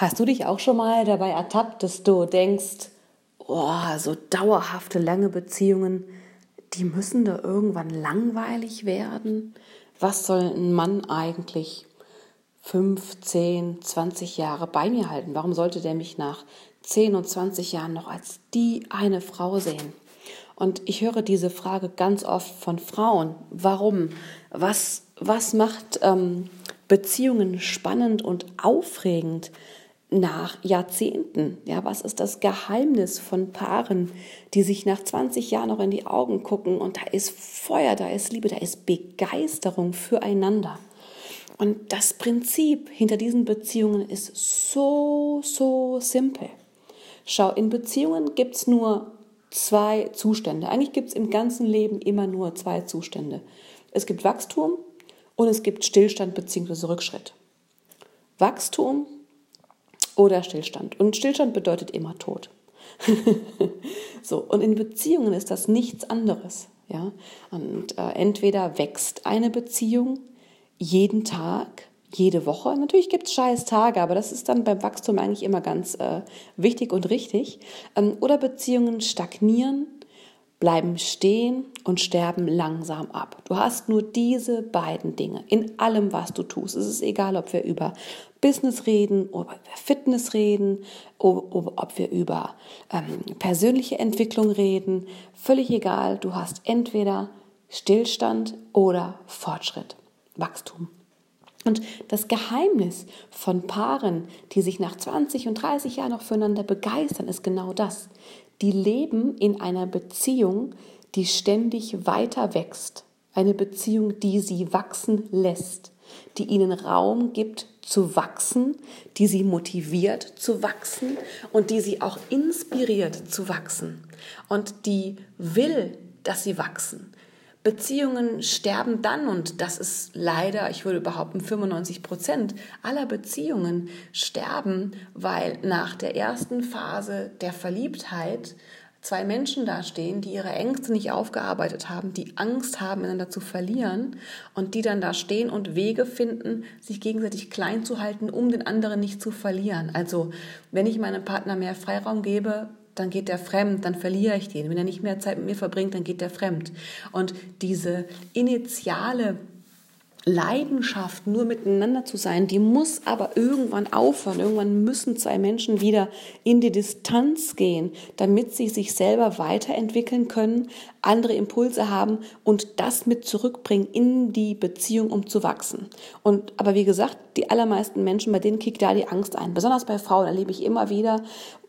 Hast du dich auch schon mal dabei ertappt, dass du denkst, oh, so dauerhafte, lange Beziehungen, die müssen da irgendwann langweilig werden? Was soll ein Mann eigentlich 5, 10, 20 Jahre bei mir halten? Warum sollte der mich nach 10 und 20 Jahren noch als die eine Frau sehen? Und ich höre diese Frage ganz oft von Frauen. Warum? Was, was macht ähm, Beziehungen spannend und aufregend? Nach Jahrzehnten. Ja, was ist das Geheimnis von Paaren, die sich nach 20 Jahren noch in die Augen gucken und da ist Feuer, da ist Liebe, da ist Begeisterung füreinander. Und das Prinzip hinter diesen Beziehungen ist so, so simpel. Schau, in Beziehungen gibt es nur zwei Zustände. Eigentlich gibt es im ganzen Leben immer nur zwei Zustände. Es gibt Wachstum und es gibt Stillstand bzw. Rückschritt. Wachstum oder Stillstand. Und Stillstand bedeutet immer Tod. so, und in Beziehungen ist das nichts anderes. Ja? Und äh, entweder wächst eine Beziehung jeden Tag, jede Woche. Natürlich gibt es scheiß Tage, aber das ist dann beim Wachstum eigentlich immer ganz äh, wichtig und richtig. Ähm, oder Beziehungen stagnieren bleiben stehen und sterben langsam ab. Du hast nur diese beiden Dinge in allem, was du tust. Es ist egal, ob wir über Business reden, ob wir Fitness reden, ob wir über ähm, persönliche Entwicklung reden. Völlig egal, du hast entweder Stillstand oder Fortschritt, Wachstum. Und das Geheimnis von Paaren, die sich nach 20 und 30 Jahren noch füreinander begeistern, ist genau das die leben in einer Beziehung, die ständig weiter wächst. Eine Beziehung, die sie wachsen lässt, die ihnen Raum gibt zu wachsen, die sie motiviert zu wachsen und die sie auch inspiriert zu wachsen und die will, dass sie wachsen. Beziehungen sterben dann, und das ist leider, ich würde behaupten, 95 Prozent aller Beziehungen sterben, weil nach der ersten Phase der Verliebtheit zwei Menschen dastehen, die ihre Ängste nicht aufgearbeitet haben, die Angst haben, einander zu verlieren und die dann da stehen und Wege finden, sich gegenseitig klein zu halten, um den anderen nicht zu verlieren. Also wenn ich meinem Partner mehr Freiraum gebe, dann geht der fremd, dann verliere ich den. Wenn er nicht mehr Zeit mit mir verbringt, dann geht der fremd. Und diese initiale Leidenschaft, nur miteinander zu sein, die muss aber irgendwann aufhören. Irgendwann müssen zwei Menschen wieder in die Distanz gehen, damit sie sich selber weiterentwickeln können, andere Impulse haben und das mit zurückbringen in die Beziehung, um zu wachsen. Und aber wie gesagt, die allermeisten Menschen, bei denen kickt da die Angst ein. Besonders bei Frauen erlebe ich immer wieder,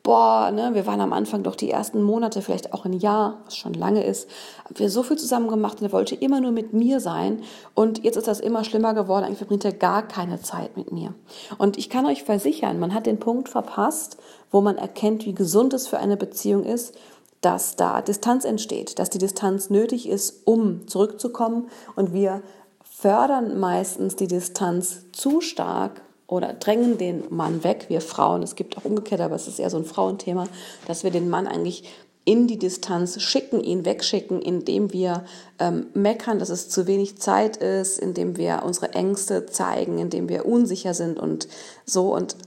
boah, ne, wir waren am Anfang doch die ersten Monate, vielleicht auch ein Jahr, was schon lange ist, haben wir so viel zusammen gemacht und er wollte immer nur mit mir sein. Und jetzt ist das immer schlimmer geworden, eigentlich verbringt er gar keine Zeit mit mir. Und ich kann euch versichern, man hat den Punkt verpasst, wo man erkennt, wie gesund es für eine Beziehung ist, dass da Distanz entsteht, dass die Distanz nötig ist, um zurückzukommen. Und wir fördern meistens die Distanz zu stark oder drängen den Mann weg, wir Frauen, es gibt auch umgekehrt, aber es ist eher so ein Frauenthema, dass wir den Mann eigentlich in die Distanz schicken, ihn wegschicken, indem wir ähm, meckern, dass es zu wenig Zeit ist, indem wir unsere Ängste zeigen, indem wir unsicher sind und so und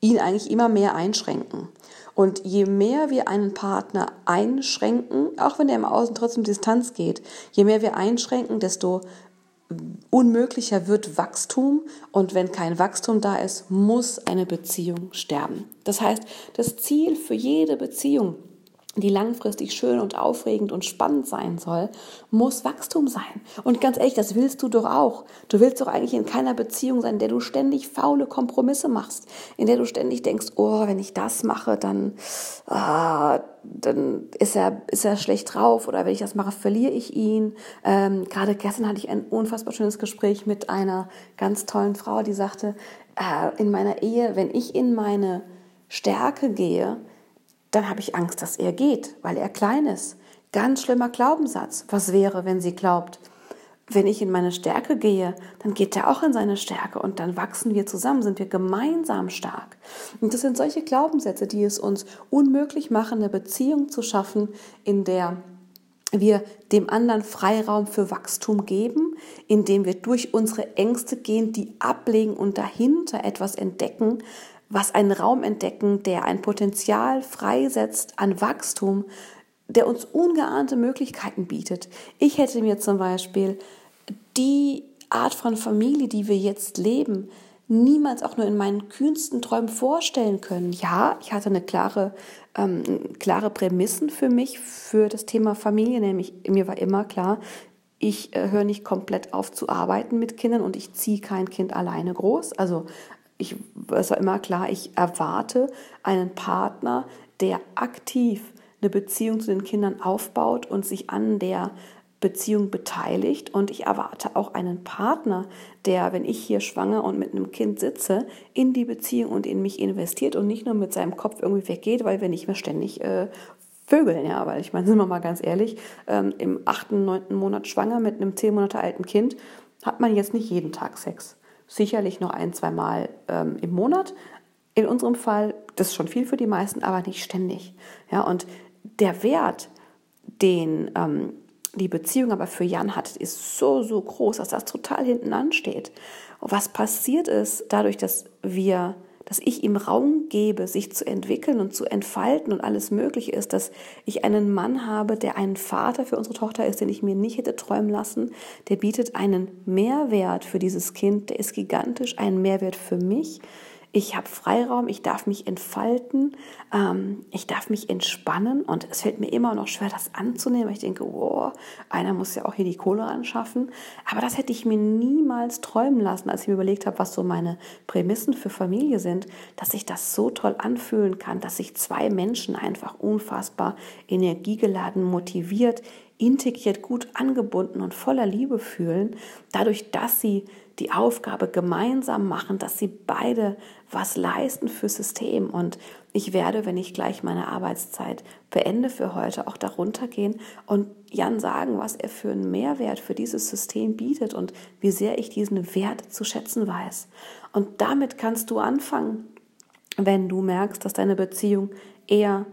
ihn eigentlich immer mehr einschränken. Und je mehr wir einen Partner einschränken, auch wenn er im Außen trotzdem Distanz geht, je mehr wir einschränken, desto unmöglicher wird Wachstum und wenn kein Wachstum da ist, muss eine Beziehung sterben. Das heißt, das Ziel für jede Beziehung die langfristig schön und aufregend und spannend sein soll, muss Wachstum sein. Und ganz ehrlich, das willst du doch auch. Du willst doch eigentlich in keiner Beziehung sein, in der du ständig faule Kompromisse machst, in der du ständig denkst, oh, wenn ich das mache, dann, ah, dann ist er, ist er schlecht drauf oder wenn ich das mache, verliere ich ihn. Ähm, gerade gestern hatte ich ein unfassbar schönes Gespräch mit einer ganz tollen Frau, die sagte, äh, in meiner Ehe, wenn ich in meine Stärke gehe, dann habe ich Angst, dass er geht, weil er klein ist. Ganz schlimmer Glaubenssatz. Was wäre, wenn sie glaubt, wenn ich in meine Stärke gehe, dann geht er auch in seine Stärke und dann wachsen wir zusammen, sind wir gemeinsam stark. Und das sind solche Glaubenssätze, die es uns unmöglich machen, eine Beziehung zu schaffen, in der wir dem anderen Freiraum für Wachstum geben, indem wir durch unsere Ängste gehen, die ablegen und dahinter etwas entdecken, was einen Raum entdecken, der ein Potenzial freisetzt an Wachstum, der uns ungeahnte Möglichkeiten bietet. Ich hätte mir zum Beispiel die Art von Familie, die wir jetzt leben, niemals auch nur in meinen kühnsten Träumen vorstellen können. Ja, ich hatte eine klare, ähm, klare Prämissen für mich, für das Thema Familie, nämlich mir war immer klar, ich äh, höre nicht komplett auf zu arbeiten mit Kindern und ich ziehe kein Kind alleine groß. Also ich, es war immer klar, ich erwarte einen Partner, der aktiv eine Beziehung zu den Kindern aufbaut und sich an der Beziehung beteiligt und ich erwarte auch einen Partner, der, wenn ich hier schwanger und mit einem Kind sitze, in die Beziehung und in mich investiert und nicht nur mit seinem Kopf irgendwie weggeht, weil wir nicht mehr ständig äh, vögeln, ja, weil ich meine, sind wir mal ganz ehrlich, ähm, im achten, neunten Monat schwanger mit einem zehn Monate alten Kind hat man jetzt nicht jeden Tag Sex. Sicherlich noch ein, zwei Mal ähm, im Monat. In unserem Fall, das ist schon viel für die meisten, aber nicht ständig. Ja, und der Wert, den ähm, die Beziehung aber für Jan hat, ist so, so groß, dass das total hinten ansteht. Was passiert ist, dadurch, dass wir, dass ich ihm Raum gebe, sich zu entwickeln und zu entfalten und alles Mögliche ist, dass ich einen Mann habe, der ein Vater für unsere Tochter ist, den ich mir nicht hätte träumen lassen, der bietet einen Mehrwert für dieses Kind, der ist gigantisch, ein Mehrwert für mich, ich habe Freiraum, ich darf mich entfalten, ähm, ich darf mich entspannen und es fällt mir immer noch schwer, das anzunehmen. Ich denke, oh, einer muss ja auch hier die Kohle anschaffen. Aber das hätte ich mir niemals träumen lassen, als ich mir überlegt habe, was so meine Prämissen für Familie sind, dass ich das so toll anfühlen kann, dass sich zwei Menschen einfach unfassbar energiegeladen, motiviert, integriert, gut angebunden und voller Liebe fühlen, dadurch, dass sie die Aufgabe gemeinsam machen, dass sie beide was leisten fürs System. Und ich werde, wenn ich gleich meine Arbeitszeit beende für heute, auch darunter gehen und Jan sagen, was er für einen Mehrwert für dieses System bietet und wie sehr ich diesen Wert zu schätzen weiß. Und damit kannst du anfangen, wenn du merkst, dass deine Beziehung eher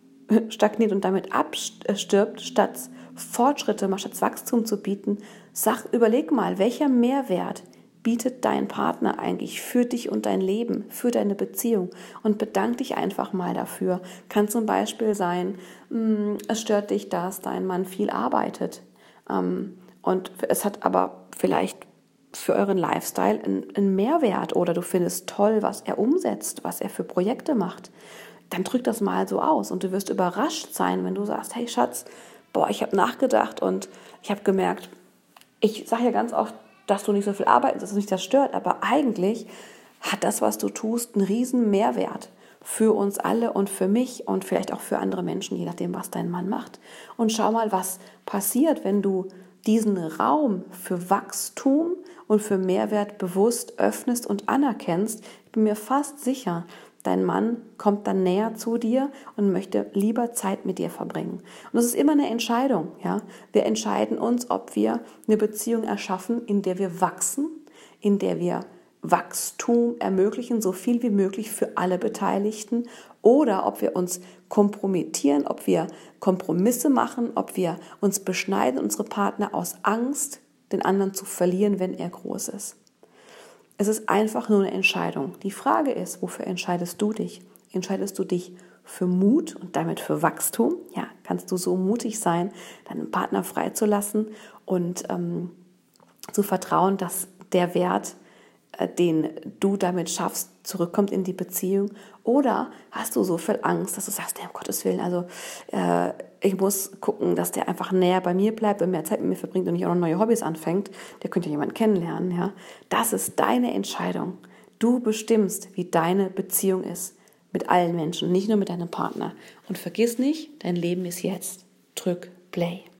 stagniert und damit abstirbt, statt Fortschritte, mal statt Wachstum zu bieten, sag, überleg mal, welcher Mehrwert bietet dein Partner eigentlich für dich und dein Leben, für deine Beziehung und bedank dich einfach mal dafür. Kann zum Beispiel sein, mm, es stört dich, dass dein Mann viel arbeitet ähm, und es hat aber vielleicht für euren Lifestyle einen Mehrwert oder du findest toll, was er umsetzt, was er für Projekte macht. Dann drück das mal so aus und du wirst überrascht sein, wenn du sagst, hey Schatz, boah, ich habe nachgedacht und ich habe gemerkt, ich sage ja ganz oft, dass du nicht so viel arbeitest, dass es nicht das stört, aber eigentlich hat das, was du tust, einen riesen Mehrwert für uns alle und für mich und vielleicht auch für andere Menschen, je nachdem, was dein Mann macht. Und schau mal, was passiert, wenn du diesen Raum für Wachstum und für Mehrwert bewusst öffnest und anerkennst. Ich bin mir fast sicher, Dein Mann kommt dann näher zu dir und möchte lieber Zeit mit dir verbringen. Und das ist immer eine Entscheidung, ja. Wir entscheiden uns, ob wir eine Beziehung erschaffen, in der wir wachsen, in der wir Wachstum ermöglichen, so viel wie möglich für alle Beteiligten, oder ob wir uns kompromittieren, ob wir Kompromisse machen, ob wir uns beschneiden, unsere Partner aus Angst, den anderen zu verlieren, wenn er groß ist. Es ist einfach nur eine Entscheidung. Die Frage ist, wofür entscheidest du dich? Entscheidest du dich für Mut und damit für Wachstum? Ja, kannst du so mutig sein, deinen Partner freizulassen und ähm, zu vertrauen, dass der Wert äh, den du damit schaffst, zurückkommt in die Beziehung? Oder hast du so viel Angst, dass du sagst, nee, um Gottes Willen, also äh, ich muss gucken, dass der einfach näher bei mir bleibt und mehr Zeit mit mir verbringt und nicht auch noch neue Hobbys anfängt. Der könnte ja jemanden kennenlernen, ja. Das ist deine Entscheidung. Du bestimmst, wie deine Beziehung ist mit allen Menschen, nicht nur mit deinem Partner. Und vergiss nicht, dein Leben ist jetzt. Drück Play.